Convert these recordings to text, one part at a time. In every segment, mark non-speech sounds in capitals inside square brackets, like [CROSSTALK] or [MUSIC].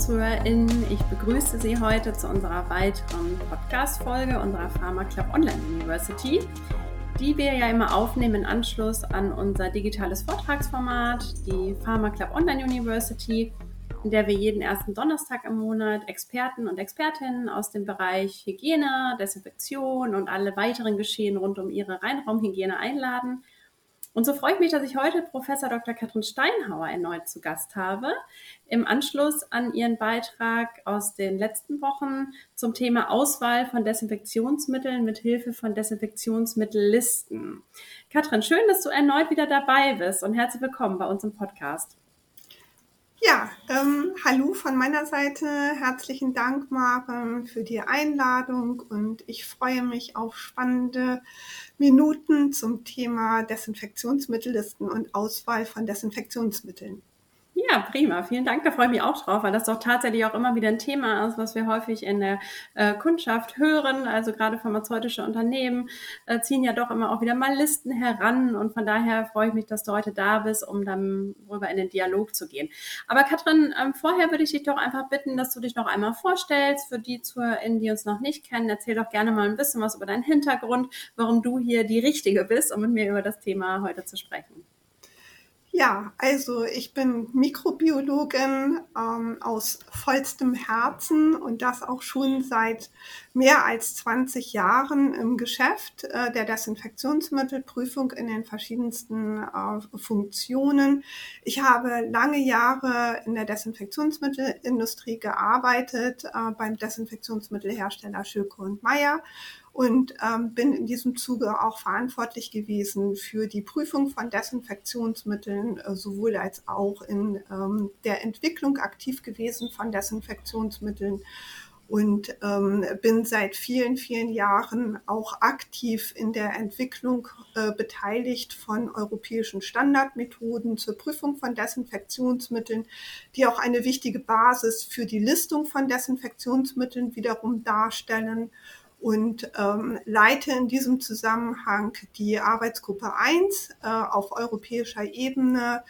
ZuhörerInnen. Ich begrüße Sie heute zu unserer weiteren Podcast-Folge unserer Pharma Club Online University, die wir ja immer aufnehmen in Anschluss an unser digitales Vortragsformat, die Pharma Club Online University, in der wir jeden ersten Donnerstag im Monat Experten und Expertinnen aus dem Bereich Hygiene, Desinfektion und alle weiteren Geschehen rund um ihre Reinraumhygiene einladen – und so freue ich mich, dass ich heute Professor Dr. Katrin Steinhauer erneut zu Gast habe, im Anschluss an ihren Beitrag aus den letzten Wochen zum Thema Auswahl von Desinfektionsmitteln mit Hilfe von Desinfektionsmittellisten. Katrin, schön, dass du erneut wieder dabei bist und herzlich willkommen bei uns im Podcast. Ja, ähm, hallo von meiner Seite. Herzlichen Dank, Maren, für die Einladung und ich freue mich auf spannende Minuten zum Thema Desinfektionsmittellisten und Auswahl von Desinfektionsmitteln. Ja, prima. Vielen Dank. Da freue ich mich auch drauf, weil das doch tatsächlich auch immer wieder ein Thema ist, was wir häufig in der äh, Kundschaft hören. Also gerade pharmazeutische Unternehmen äh, ziehen ja doch immer auch wieder mal Listen heran. Und von daher freue ich mich, dass du heute da bist, um dann rüber in den Dialog zu gehen. Aber Katrin, ähm, vorher würde ich dich doch einfach bitten, dass du dich noch einmal vorstellst. Für die ZuhörerInnen, die uns noch nicht kennen, erzähl doch gerne mal ein bisschen was über deinen Hintergrund, warum du hier die Richtige bist, um mit mir über das Thema heute zu sprechen. Ja, also ich bin Mikrobiologin ähm, aus vollstem Herzen und das auch schon seit mehr als 20 Jahren im Geschäft äh, der Desinfektionsmittelprüfung in den verschiedensten äh, Funktionen. Ich habe lange Jahre in der Desinfektionsmittelindustrie gearbeitet, äh, beim Desinfektionsmittelhersteller Schülke und Meyer und ähm, bin in diesem Zuge auch verantwortlich gewesen für die Prüfung von Desinfektionsmitteln, äh, sowohl als auch in ähm, der Entwicklung aktiv gewesen von Desinfektionsmitteln und ähm, bin seit vielen, vielen Jahren auch aktiv in der Entwicklung äh, beteiligt von europäischen Standardmethoden zur Prüfung von Desinfektionsmitteln, die auch eine wichtige Basis für die Listung von Desinfektionsmitteln wiederum darstellen und ähm, leite in diesem Zusammenhang die Arbeitsgruppe 1 äh, auf europäischer Ebene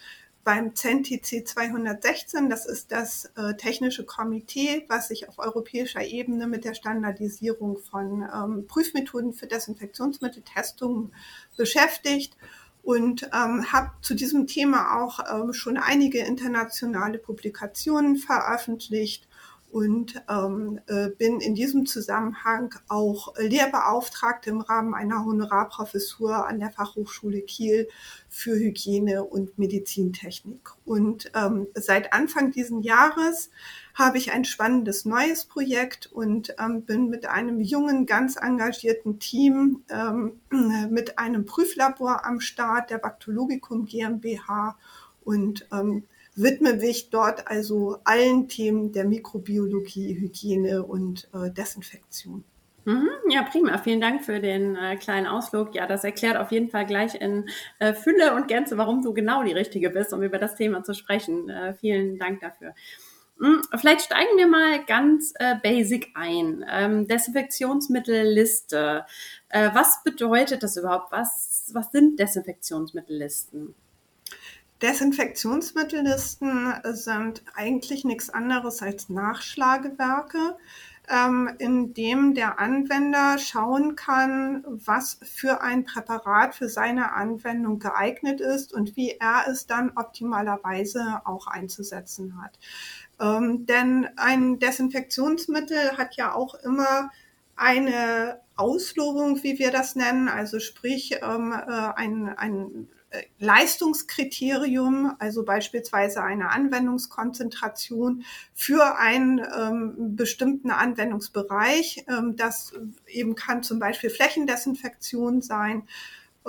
beim CENTIC 216. Das ist das äh, technische Komitee, was sich auf europäischer Ebene mit der Standardisierung von ähm, Prüfmethoden für Desinfektionsmitteltestungen beschäftigt und ähm, habe zu diesem Thema auch ähm, schon einige internationale Publikationen veröffentlicht und ähm, äh, bin in diesem Zusammenhang auch Lehrbeauftragte im Rahmen einer Honorarprofessur an der Fachhochschule Kiel für Hygiene und Medizintechnik. Und ähm, seit Anfang diesen Jahres habe ich ein spannendes neues Projekt und ähm, bin mit einem jungen, ganz engagierten Team ähm, [CLEARS THROAT] mit einem Prüflabor am Start der Baktologikum GmbH und ähm, widme mich dort also allen Themen der Mikrobiologie, Hygiene und äh, Desinfektion. Mhm, ja, prima. Vielen Dank für den äh, kleinen Ausflug. Ja, das erklärt auf jeden Fall gleich in äh, Fülle und Gänze, warum du genau die Richtige bist, um über das Thema zu sprechen. Äh, vielen Dank dafür. Hm, vielleicht steigen wir mal ganz äh, basic ein. Ähm, Desinfektionsmittelliste. Äh, was bedeutet das überhaupt? Was, was sind Desinfektionsmittellisten? Desinfektionsmittellisten sind eigentlich nichts anderes als Nachschlagewerke, ähm, in dem der Anwender schauen kann, was für ein Präparat für seine Anwendung geeignet ist und wie er es dann optimalerweise auch einzusetzen hat. Ähm, denn ein Desinfektionsmittel hat ja auch immer eine Auslobung, wie wir das nennen, also sprich ähm, äh, ein, ein Leistungskriterium, also beispielsweise eine Anwendungskonzentration für einen ähm, bestimmten Anwendungsbereich. Ähm, das eben kann zum Beispiel Flächendesinfektion sein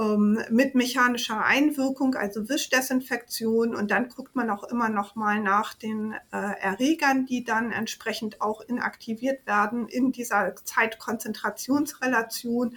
ähm, mit mechanischer Einwirkung, also Wischdesinfektion. Und dann guckt man auch immer noch mal nach den äh, Erregern, die dann entsprechend auch inaktiviert werden in dieser Zeitkonzentrationsrelation.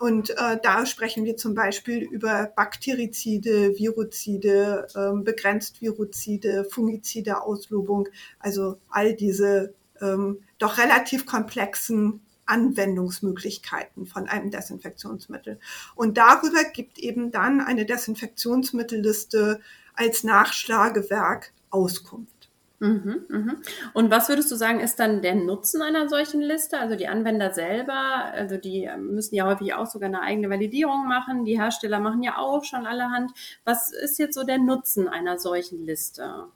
Und äh, da sprechen wir zum Beispiel über Bakterizide, Viruzide, ähm, begrenzt Viruzide, Fungizide, Auslobung, also all diese ähm, doch relativ komplexen Anwendungsmöglichkeiten von einem Desinfektionsmittel. Und darüber gibt eben dann eine Desinfektionsmittelliste als Nachschlagewerk Auskunft. Mhm, mhm. Und was würdest du sagen, ist dann der Nutzen einer solchen Liste? Also die Anwender selber, also die müssen ja häufig auch sogar eine eigene Validierung machen. Die Hersteller machen ja auch schon allerhand. Was ist jetzt so der Nutzen einer solchen Liste?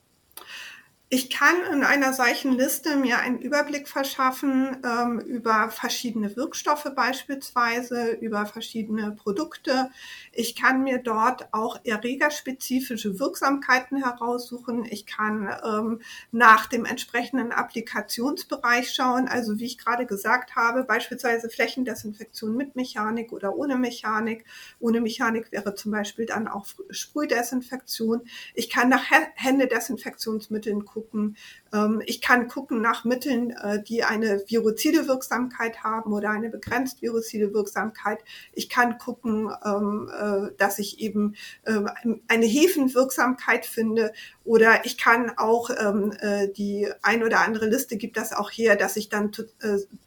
Ich kann in einer solchen Liste mir einen Überblick verschaffen ähm, über verschiedene Wirkstoffe beispielsweise, über verschiedene Produkte. Ich kann mir dort auch erregerspezifische Wirksamkeiten heraussuchen. Ich kann ähm, nach dem entsprechenden Applikationsbereich schauen. Also wie ich gerade gesagt habe, beispielsweise Flächendesinfektion mit Mechanik oder ohne Mechanik. Ohne Mechanik wäre zum Beispiel dann auch Sprühdesinfektion. Ich kann nach Händedesinfektionsmitteln gucken. Ähm, ich kann gucken nach Mitteln, äh, die eine virozide Wirksamkeit haben oder eine begrenzt virozide Wirksamkeit. Ich kann gucken, ähm, äh, dass ich eben äh, eine Hefenwirksamkeit finde oder ich kann auch ähm, die ein oder andere Liste gibt das auch her, dass ich dann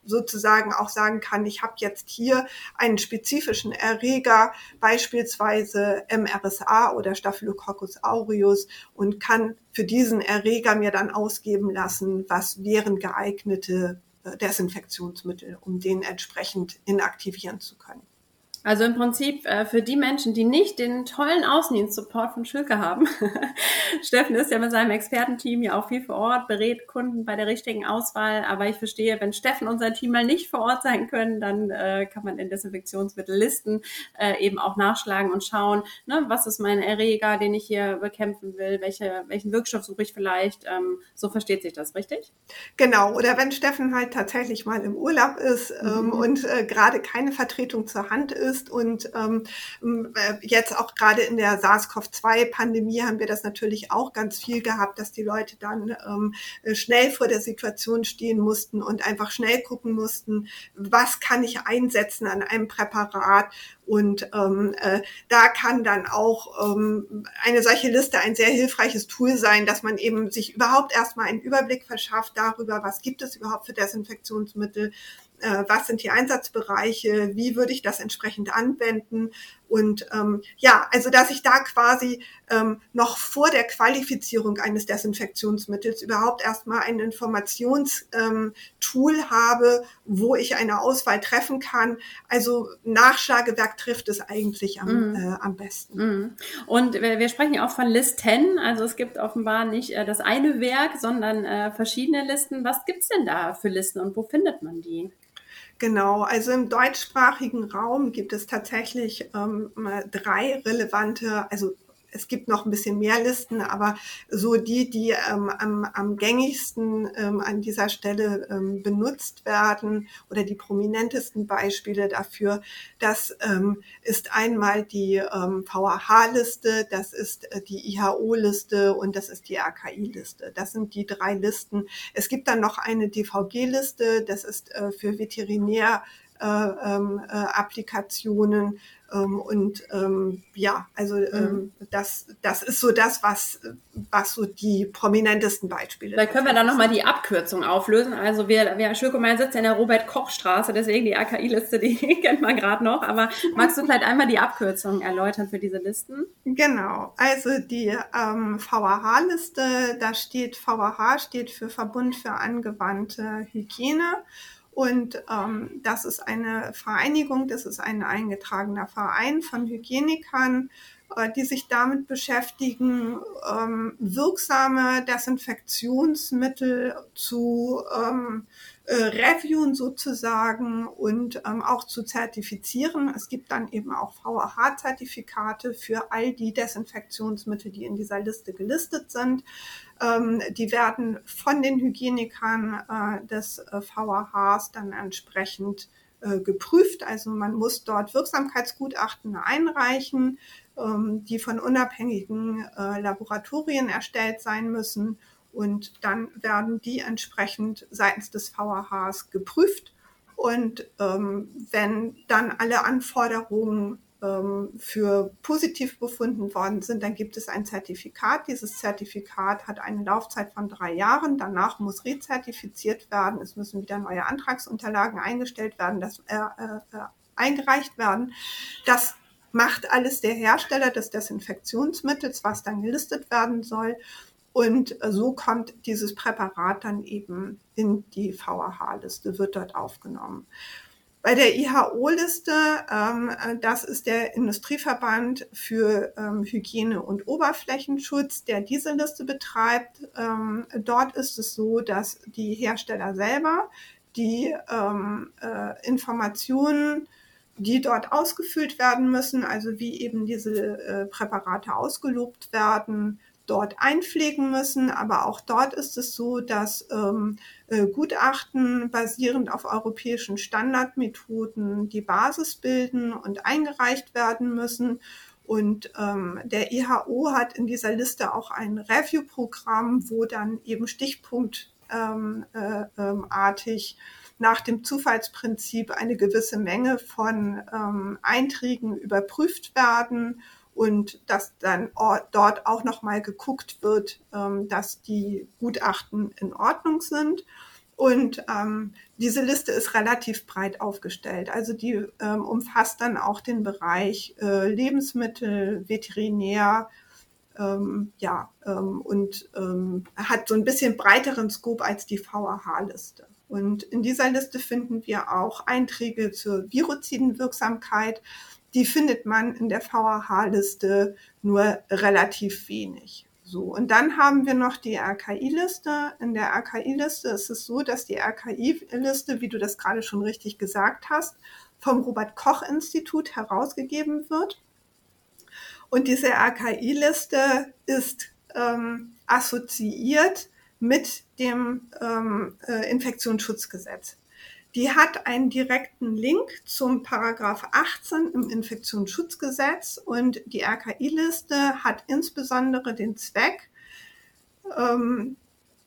sozusagen auch sagen kann, ich habe jetzt hier einen spezifischen Erreger, beispielsweise MRSA oder Staphylococcus aureus und kann für diesen Erreger mir dann ausgeben lassen, was wären geeignete äh, Desinfektionsmittel, um den entsprechend inaktivieren zu können. Also im Prinzip äh, für die Menschen, die nicht den tollen Außendienst-Support von Schülke haben. [LAUGHS] Steffen ist ja mit seinem Expertenteam ja auch viel vor Ort, berät Kunden bei der richtigen Auswahl. Aber ich verstehe, wenn Steffen und sein Team mal nicht vor Ort sein können, dann äh, kann man in Desinfektionsmittellisten äh, eben auch nachschlagen und schauen, ne, was ist mein Erreger, den ich hier bekämpfen will, welche, welchen Wirkstoff suche ich vielleicht. Ähm, so versteht sich das, richtig? Genau. Oder wenn Steffen halt tatsächlich mal im Urlaub ist ähm, mhm. und äh, gerade keine Vertretung zur Hand ist, ist. Und ähm, äh, jetzt auch gerade in der SARS-CoV-2-Pandemie haben wir das natürlich auch ganz viel gehabt, dass die Leute dann ähm, schnell vor der Situation stehen mussten und einfach schnell gucken mussten, was kann ich einsetzen an einem Präparat. Und ähm, äh, da kann dann auch ähm, eine solche Liste ein sehr hilfreiches Tool sein, dass man eben sich überhaupt erstmal einen Überblick verschafft darüber, was gibt es überhaupt für Desinfektionsmittel, äh, was sind die Einsatzbereiche, wie würde ich das entsprechend anwenden. Und ähm, ja, also dass ich da quasi ähm, noch vor der Qualifizierung eines Desinfektionsmittels überhaupt erstmal ein Informationstool ähm, habe, wo ich eine Auswahl treffen kann. Also Nachschlagewerk trifft es eigentlich am, mm. äh, am besten. Mm. Und wir, wir sprechen ja auch von Listen. Also es gibt offenbar nicht äh, das eine Werk, sondern äh, verschiedene Listen. Was gibt's denn da für Listen und wo findet man die? Genau, also im deutschsprachigen Raum gibt es tatsächlich ähm, drei relevante, also es gibt noch ein bisschen mehr Listen, aber so die, die ähm, am, am gängigsten ähm, an dieser Stelle ähm, benutzt werden oder die prominentesten Beispiele dafür, das ähm, ist einmal die ähm, VAH-Liste, das ist äh, die IHO-Liste und das ist die RKI-Liste. Das sind die drei Listen. Es gibt dann noch eine DVG-Liste, das ist äh, für Veterinär äh, ähm, äh, Applikationen und ähm, ja, also mhm. ähm, das, das ist so das, was, was so die prominentesten Beispiele. Vielleicht können wir dann nochmal die Abkürzung auflösen. Also wir, wir Schökomeyer sitzt in der Robert-Koch-Straße, deswegen die AKI-Liste, die [LAUGHS] kennt man gerade noch. Aber magst du vielleicht einmal die Abkürzung erläutern für diese Listen? Genau, also die ähm, VAH-Liste, da steht VAH steht für Verbund für angewandte Hygiene. Und ähm, das ist eine Vereinigung, das ist ein eingetragener Verein von Hygienikern, die sich damit beschäftigen, ähm, wirksame Desinfektionsmittel zu ähm, äh, reviewen sozusagen und ähm, auch zu zertifizieren. Es gibt dann eben auch VAH-Zertifikate für all die Desinfektionsmittel, die in dieser Liste gelistet sind. Ähm, die werden von den Hygienikern äh, des äh, VAHs dann entsprechend äh, geprüft. Also man muss dort Wirksamkeitsgutachten einreichen, die von unabhängigen äh, Laboratorien erstellt sein müssen. Und dann werden die entsprechend seitens des VAHs geprüft. Und ähm, wenn dann alle Anforderungen ähm, für positiv befunden worden sind, dann gibt es ein Zertifikat. Dieses Zertifikat hat eine Laufzeit von drei Jahren. Danach muss rezertifiziert werden. Es müssen wieder neue Antragsunterlagen eingestellt werden, das, äh, äh, eingereicht werden. Das macht alles der Hersteller des Desinfektionsmittels, was dann gelistet werden soll. Und so kommt dieses Präparat dann eben in die VAH-Liste, wird dort aufgenommen. Bei der IHO-Liste, ähm, das ist der Industrieverband für ähm, Hygiene und Oberflächenschutz, der diese Liste betreibt. Ähm, dort ist es so, dass die Hersteller selber die ähm, äh, Informationen, die dort ausgefüllt werden müssen, also wie eben diese äh, Präparate ausgelobt werden, dort einpflegen müssen. Aber auch dort ist es so, dass ähm, äh, Gutachten basierend auf europäischen Standardmethoden die Basis bilden und eingereicht werden müssen. Und ähm, der IHO hat in dieser Liste auch ein Review-Programm, wo dann eben stichpunktartig ähm, äh, ähm, nach dem Zufallsprinzip eine gewisse Menge von ähm, Einträgen überprüft werden und dass dann dort auch nochmal geguckt wird, ähm, dass die Gutachten in Ordnung sind. Und ähm, diese Liste ist relativ breit aufgestellt. Also die ähm, umfasst dann auch den Bereich äh, Lebensmittel, Veterinär, ähm, ja, ähm, und ähm, hat so ein bisschen breiteren Scope als die VAH-Liste. Und in dieser Liste finden wir auch Einträge zur Viruzidenwirksamkeit, die findet man in der VAH-Liste nur relativ wenig. So, und dann haben wir noch die RKI-Liste. In der RKI-Liste ist es so, dass die RKI-Liste, wie du das gerade schon richtig gesagt hast, vom Robert Koch-Institut herausgegeben wird. Und diese RKI-Liste ist ähm, assoziiert mit dem ähm, äh, Infektionsschutzgesetz. Die hat einen direkten Link zum Paragraph 18 im Infektionsschutzgesetz und die RKI-Liste hat insbesondere den Zweck, ähm,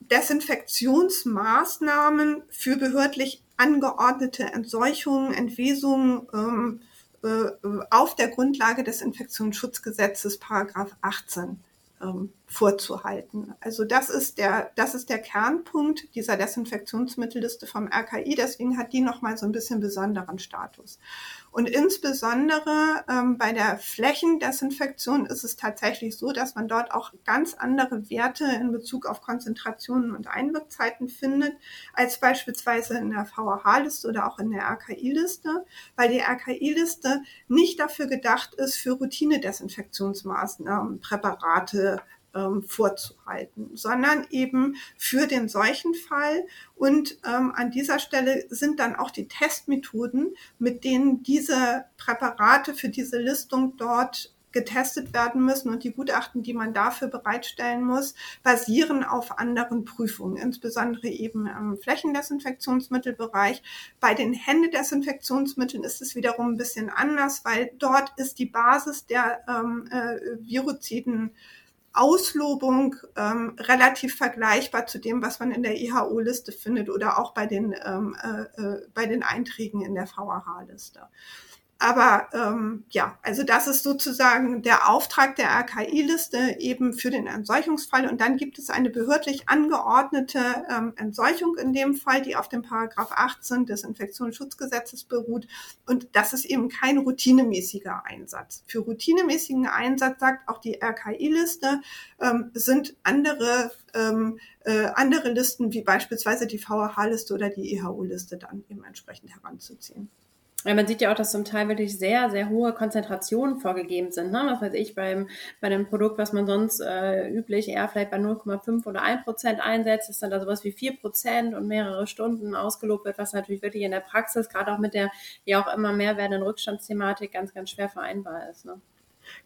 Desinfektionsmaßnahmen für behördlich angeordnete Entseuchungen, Entwesungen ähm, äh, auf der Grundlage des Infektionsschutzgesetzes Paragraph 18 ähm, vorzuhalten. Also das ist der, das ist der Kernpunkt dieser Desinfektionsmittelliste vom RKI. Deswegen hat die nochmal so ein bisschen besonderen Status. Und insbesondere ähm, bei der Flächendesinfektion ist es tatsächlich so, dass man dort auch ganz andere Werte in Bezug auf Konzentrationen und Einwirkzeiten findet, als beispielsweise in der VAH-Liste oder auch in der RKI-Liste, weil die RKI-Liste nicht dafür gedacht ist, für Routinedesinfektionsmaßnahmen, Präparate, ähm, vorzuhalten, sondern eben für den Seuchenfall. Und ähm, an dieser Stelle sind dann auch die Testmethoden, mit denen diese Präparate für diese Listung dort getestet werden müssen und die Gutachten, die man dafür bereitstellen muss, basieren auf anderen Prüfungen, insbesondere eben im Flächendesinfektionsmittelbereich. Bei den Händedesinfektionsmitteln ist es wiederum ein bisschen anders, weil dort ist die Basis der ähm, äh, Viruziden Auslobung ähm, relativ vergleichbar zu dem, was man in der IHO-Liste findet oder auch bei den, ähm, äh, äh bei den Einträgen in der VAH-Liste. Aber ähm, ja, also das ist sozusagen der Auftrag der RKI-Liste eben für den Entseuchungsfall. Und dann gibt es eine behördlich angeordnete ähm, Entseuchung in dem Fall, die auf dem Paragraph 18 des Infektionsschutzgesetzes beruht. Und das ist eben kein routinemäßiger Einsatz. Für routinemäßigen Einsatz sagt auch die RKI-Liste, ähm, sind andere ähm, äh, andere Listen wie beispielsweise die VHH-Liste oder die EHO-Liste dann eben entsprechend heranzuziehen. Ja, man sieht ja auch, dass zum Teil wirklich sehr, sehr hohe Konzentrationen vorgegeben sind. Ne? Was weiß ich, beim, bei einem Produkt, was man sonst äh, üblich eher vielleicht bei 0,5 oder 1 Prozent einsetzt, ist dann da sowas wie 4 Prozent und mehrere Stunden ausgelobt wird, was natürlich wirklich in der Praxis, gerade auch mit der ja auch immer mehr werdenden Rückstandsthematik, ganz, ganz schwer vereinbar ist. Ne?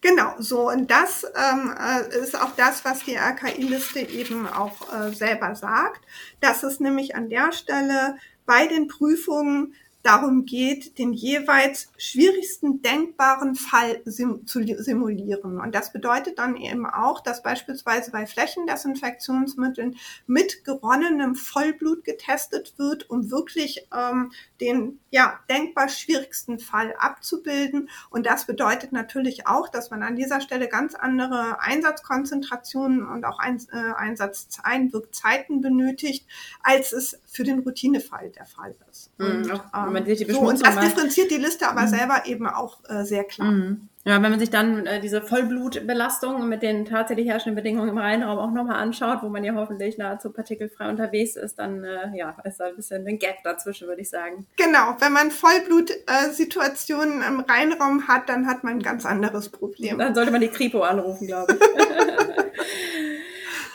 Genau, so und das ähm, äh, ist auch das, was die RKI-Liste eben auch äh, selber sagt, dass es nämlich an der Stelle bei den Prüfungen darum geht, den jeweils schwierigsten denkbaren Fall sim zu simulieren. Und das bedeutet dann eben auch, dass beispielsweise bei Flächendesinfektionsmitteln mit geronnenem Vollblut getestet wird, um wirklich ähm, den ja, denkbar schwierigsten Fall abzubilden. Und das bedeutet natürlich auch, dass man an dieser Stelle ganz andere Einsatzkonzentrationen und auch Ein äh, Einsatzeinwirkzeiten benötigt, als es für den Routinefall der Fall ist. Mhm, und, ähm, wenn sich die Beschmutzung so, und das differenziert die Liste aber mhm. selber eben auch äh, sehr klar. Mhm. Ja, wenn man sich dann äh, diese Vollblutbelastung mit den tatsächlich herrschenden Bedingungen im Rheinraum auch nochmal anschaut, wo man ja hoffentlich nahezu partikelfrei unterwegs ist, dann äh, ja, ist da ein bisschen ein Gap dazwischen, würde ich sagen. Genau, wenn man Vollblutsituationen äh, im Rheinraum hat, dann hat man ein ganz anderes Problem. Dann sollte man die Kripo anrufen, glaube ich. [LAUGHS]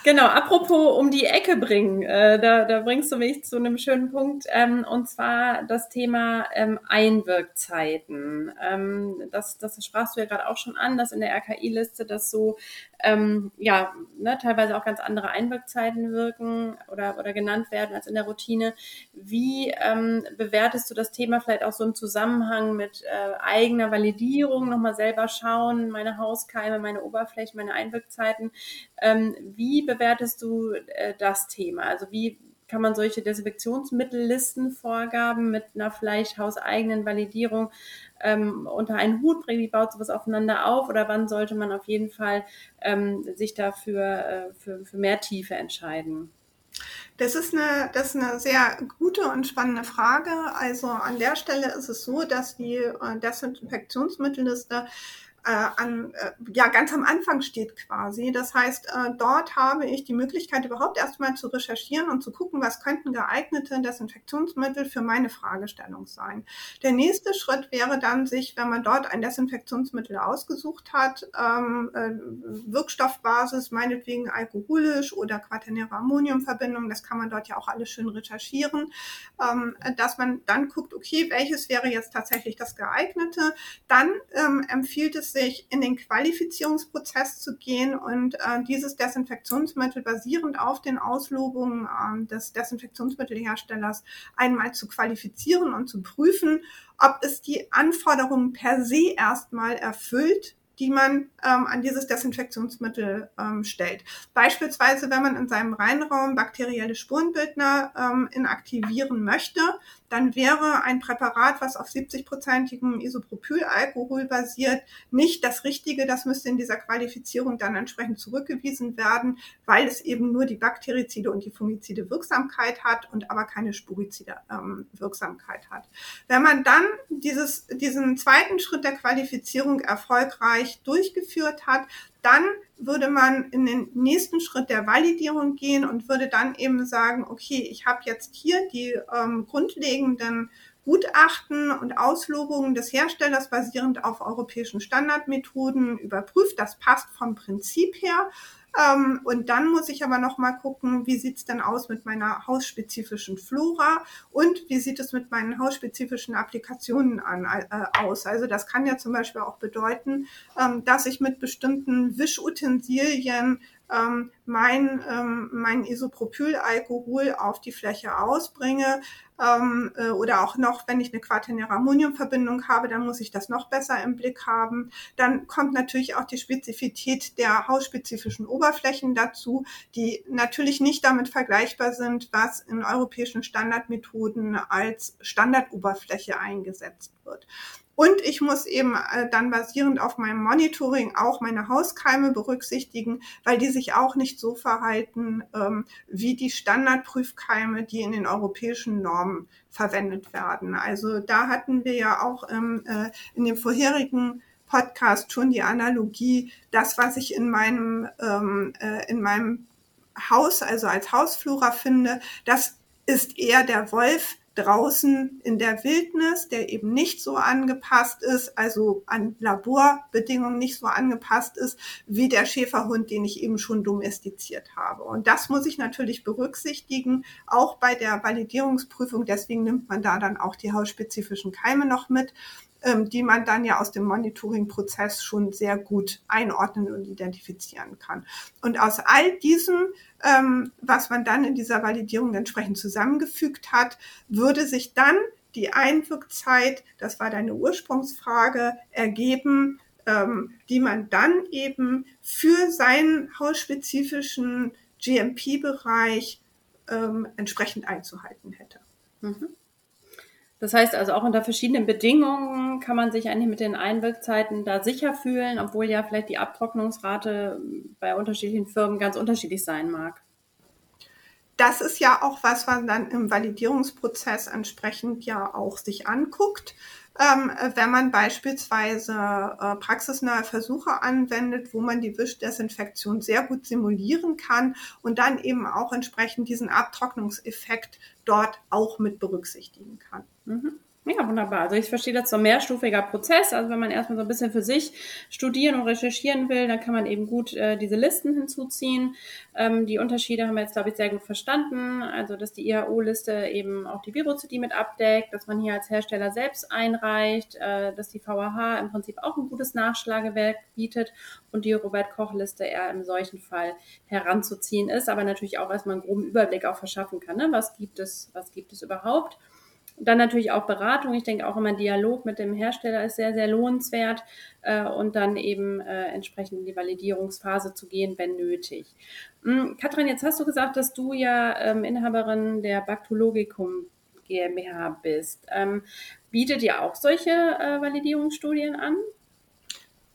Genau, apropos um die Ecke bringen, äh, da, da bringst du mich zu einem schönen Punkt, ähm, und zwar das Thema ähm, Einwirkzeiten. Ähm, das, das sprachst du ja gerade auch schon an, dass in der RKI-Liste das so, ähm, ja, ne, teilweise auch ganz andere Einwirkzeiten wirken oder, oder genannt werden als in der Routine. Wie ähm, bewertest du das Thema vielleicht auch so im Zusammenhang mit äh, eigener Validierung, nochmal selber schauen, meine Hauskeime, meine Oberflächen, meine Einwirkzeiten? Ähm, wie bewertest du äh, das Thema? Also wie kann man solche Desinfektionsmittellistenvorgaben mit einer vielleicht hauseigenen Validierung ähm, unter einen Hut bringen? Wie baut sowas aufeinander auf? Oder wann sollte man auf jeden Fall ähm, sich dafür äh, für, für mehr Tiefe entscheiden? Das ist, eine, das ist eine sehr gute und spannende Frage. Also an der Stelle ist es so, dass die äh, Desinfektionsmittelliste an, äh, ja, ganz am Anfang steht quasi. Das heißt, äh, dort habe ich die Möglichkeit, überhaupt erstmal zu recherchieren und zu gucken, was könnten geeignete Desinfektionsmittel für meine Fragestellung sein. Der nächste Schritt wäre dann, sich, wenn man dort ein Desinfektionsmittel ausgesucht hat, ähm, äh, Wirkstoffbasis, meinetwegen alkoholisch oder quaternäre Ammoniumverbindung, das kann man dort ja auch alles schön recherchieren, ähm, dass man dann guckt, okay, welches wäre jetzt tatsächlich das geeignete. Dann ähm, empfiehlt es sich in den Qualifizierungsprozess zu gehen und äh, dieses Desinfektionsmittel basierend auf den Auslobungen äh, des Desinfektionsmittelherstellers einmal zu qualifizieren und zu prüfen, ob es die Anforderungen per se erstmal erfüllt, die man ähm, an dieses Desinfektionsmittel ähm, stellt. Beispielsweise, wenn man in seinem Reinraum bakterielle Spurenbildner ähm, inaktivieren möchte, dann wäre ein Präparat, was auf 70-prozentigem Isopropylalkohol basiert, nicht das Richtige. Das müsste in dieser Qualifizierung dann entsprechend zurückgewiesen werden, weil es eben nur die Bakterizide und die Fungizide Wirksamkeit hat und aber keine Spurizide ähm, Wirksamkeit hat. Wenn man dann dieses, diesen zweiten Schritt der Qualifizierung erfolgreich durchgeführt hat, dann würde man in den nächsten Schritt der Validierung gehen und würde dann eben sagen, okay, ich habe jetzt hier die ähm, grundlegenden Gutachten und Auslobungen des Herstellers basierend auf europäischen Standardmethoden überprüft. Das passt vom Prinzip her. Ähm, und dann muss ich aber noch mal gucken, wie sieht's denn aus mit meiner hausspezifischen Flora und wie sieht es mit meinen hausspezifischen Applikationen an, äh, aus. Also das kann ja zum Beispiel auch bedeuten, ähm, dass ich mit bestimmten Wischutensilien ähm, mein, ähm, mein Isopropylalkohol auf die Fläche ausbringe. Ähm, äh, oder auch noch, wenn ich eine quaternäre Ammoniumverbindung habe, dann muss ich das noch besser im Blick haben. Dann kommt natürlich auch die Spezifität der hausspezifischen Oberflächen dazu, die natürlich nicht damit vergleichbar sind, was in europäischen Standardmethoden als Standardoberfläche eingesetzt wird. Und ich muss eben äh, dann basierend auf meinem Monitoring auch meine Hauskeime berücksichtigen, weil die sich auch nicht so verhalten ähm, wie die Standardprüfkeime, die in den europäischen Normen verwendet werden. Also da hatten wir ja auch ähm, äh, in dem vorherigen Podcast schon die Analogie, das, was ich in meinem, ähm, äh, in meinem Haus, also als Hausflora finde, das ist eher der Wolf, draußen in der Wildnis, der eben nicht so angepasst ist, also an Laborbedingungen nicht so angepasst ist, wie der Schäferhund, den ich eben schon domestiziert habe. Und das muss ich natürlich berücksichtigen, auch bei der Validierungsprüfung. Deswegen nimmt man da dann auch die hausspezifischen Keime noch mit ähm, die man dann ja aus dem Monitoring-Prozess schon sehr gut einordnen und identifizieren kann. Und aus all diesem, ähm, was man dann in dieser Validierung entsprechend zusammengefügt hat, würde sich dann die Einwirkzeit, das war deine Ursprungsfrage, ergeben, ähm, die man dann eben für seinen hausspezifischen GMP-Bereich ähm, entsprechend einzuhalten hätte. Mhm. Das heißt also auch unter verschiedenen Bedingungen kann man sich eigentlich mit den Einwirkzeiten da sicher fühlen, obwohl ja vielleicht die Abtrocknungsrate bei unterschiedlichen Firmen ganz unterschiedlich sein mag. das ist ja auch was, was man dann im Validierungsprozess entsprechend ja auch sich anguckt. Ähm, wenn man beispielsweise äh, praxisnahe Versuche anwendet, wo man die Wischdesinfektion sehr gut simulieren kann und dann eben auch entsprechend diesen Abtrocknungseffekt dort auch mit berücksichtigen kann. Mhm. Ja, wunderbar. Also ich verstehe das so ein mehrstufiger Prozess. Also wenn man erstmal so ein bisschen für sich studieren und recherchieren will, dann kann man eben gut äh, diese Listen hinzuziehen. Ähm, die Unterschiede haben wir jetzt, glaube ich, sehr gut verstanden. Also dass die IHO-Liste eben auch die Virozidie mit abdeckt, dass man hier als Hersteller selbst einreicht, äh, dass die VAH im Prinzip auch ein gutes Nachschlagewerk bietet und die Robert-Koch-Liste eher im solchen Fall heranzuziehen ist, aber natürlich auch erstmal einen groben Überblick auch verschaffen kann. Ne? Was gibt es, was gibt es überhaupt? Und dann natürlich auch Beratung. Ich denke auch immer Dialog mit dem Hersteller ist sehr, sehr lohnenswert äh, und dann eben äh, entsprechend in die Validierungsphase zu gehen, wenn nötig. Mhm, Katrin, jetzt hast du gesagt, dass du ja ähm, Inhaberin der Bactologicum GmbH bist. Ähm, bietet ihr auch solche äh, Validierungsstudien an?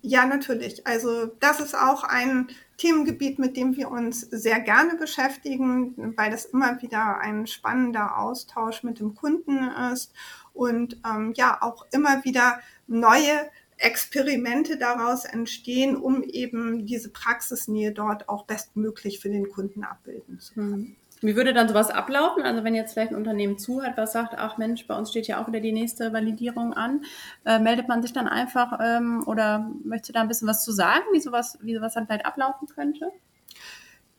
Ja, natürlich. Also das ist auch ein Themengebiet, mit dem wir uns sehr gerne beschäftigen, weil das immer wieder ein spannender Austausch mit dem Kunden ist und ähm, ja auch immer wieder neue Experimente daraus entstehen, um eben diese Praxisnähe dort auch bestmöglich für den Kunden abbilden zu können. Mhm. Wie würde dann sowas ablaufen? Also wenn jetzt vielleicht ein Unternehmen zuhört, was sagt, ach Mensch, bei uns steht ja auch wieder die nächste Validierung an, äh, meldet man sich dann einfach ähm, oder möchte da ein bisschen was zu sagen, wie sowas, wie sowas dann vielleicht ablaufen könnte?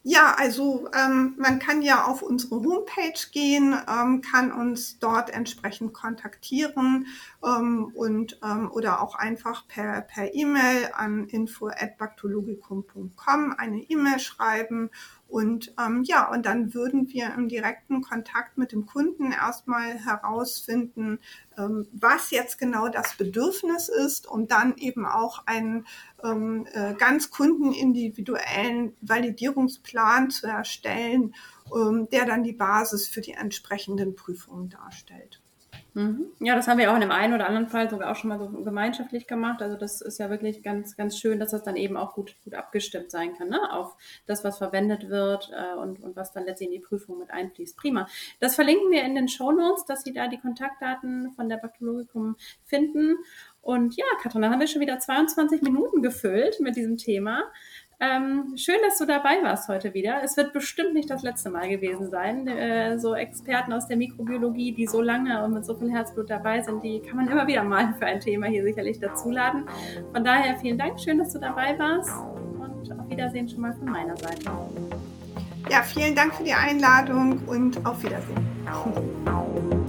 Ja, also ähm, man kann ja auf unsere Homepage gehen, ähm, kann uns dort entsprechend kontaktieren ähm, und ähm, oder auch einfach per per E-Mail an info@bactologicum.com eine E-Mail schreiben und ähm, ja, und dann würden wir im direkten Kontakt mit dem Kunden erstmal herausfinden, ähm, was jetzt genau das Bedürfnis ist, um dann eben auch einen ähm, äh, ganz kundenindividuellen Validierungsplan zu erstellen, ähm, der dann die Basis für die entsprechenden Prüfungen darstellt. Mhm. Ja, das haben wir auch in dem einen oder anderen Fall sogar auch schon mal so gemeinschaftlich gemacht. Also das ist ja wirklich ganz, ganz schön, dass das dann eben auch gut, gut abgestimmt sein kann, ne? auf das, was verwendet wird äh, und, und was dann letztendlich in die Prüfung mit einfließt. Prima. Das verlinken wir in den Show Notes, dass Sie da die Kontaktdaten von der Bakteriologikum finden. Und ja, Katrin, dann haben wir schon wieder 22 Minuten gefüllt mit diesem Thema. Ähm, schön, dass du dabei warst heute wieder. Es wird bestimmt nicht das letzte Mal gewesen sein. Äh, so Experten aus der Mikrobiologie, die so lange und mit so viel Herzblut dabei sind, die kann man immer wieder mal für ein Thema hier sicherlich dazuladen. Von daher vielen Dank, schön, dass du dabei warst und auf Wiedersehen schon mal von meiner Seite. Ja, vielen Dank für die Einladung und auf Wiedersehen.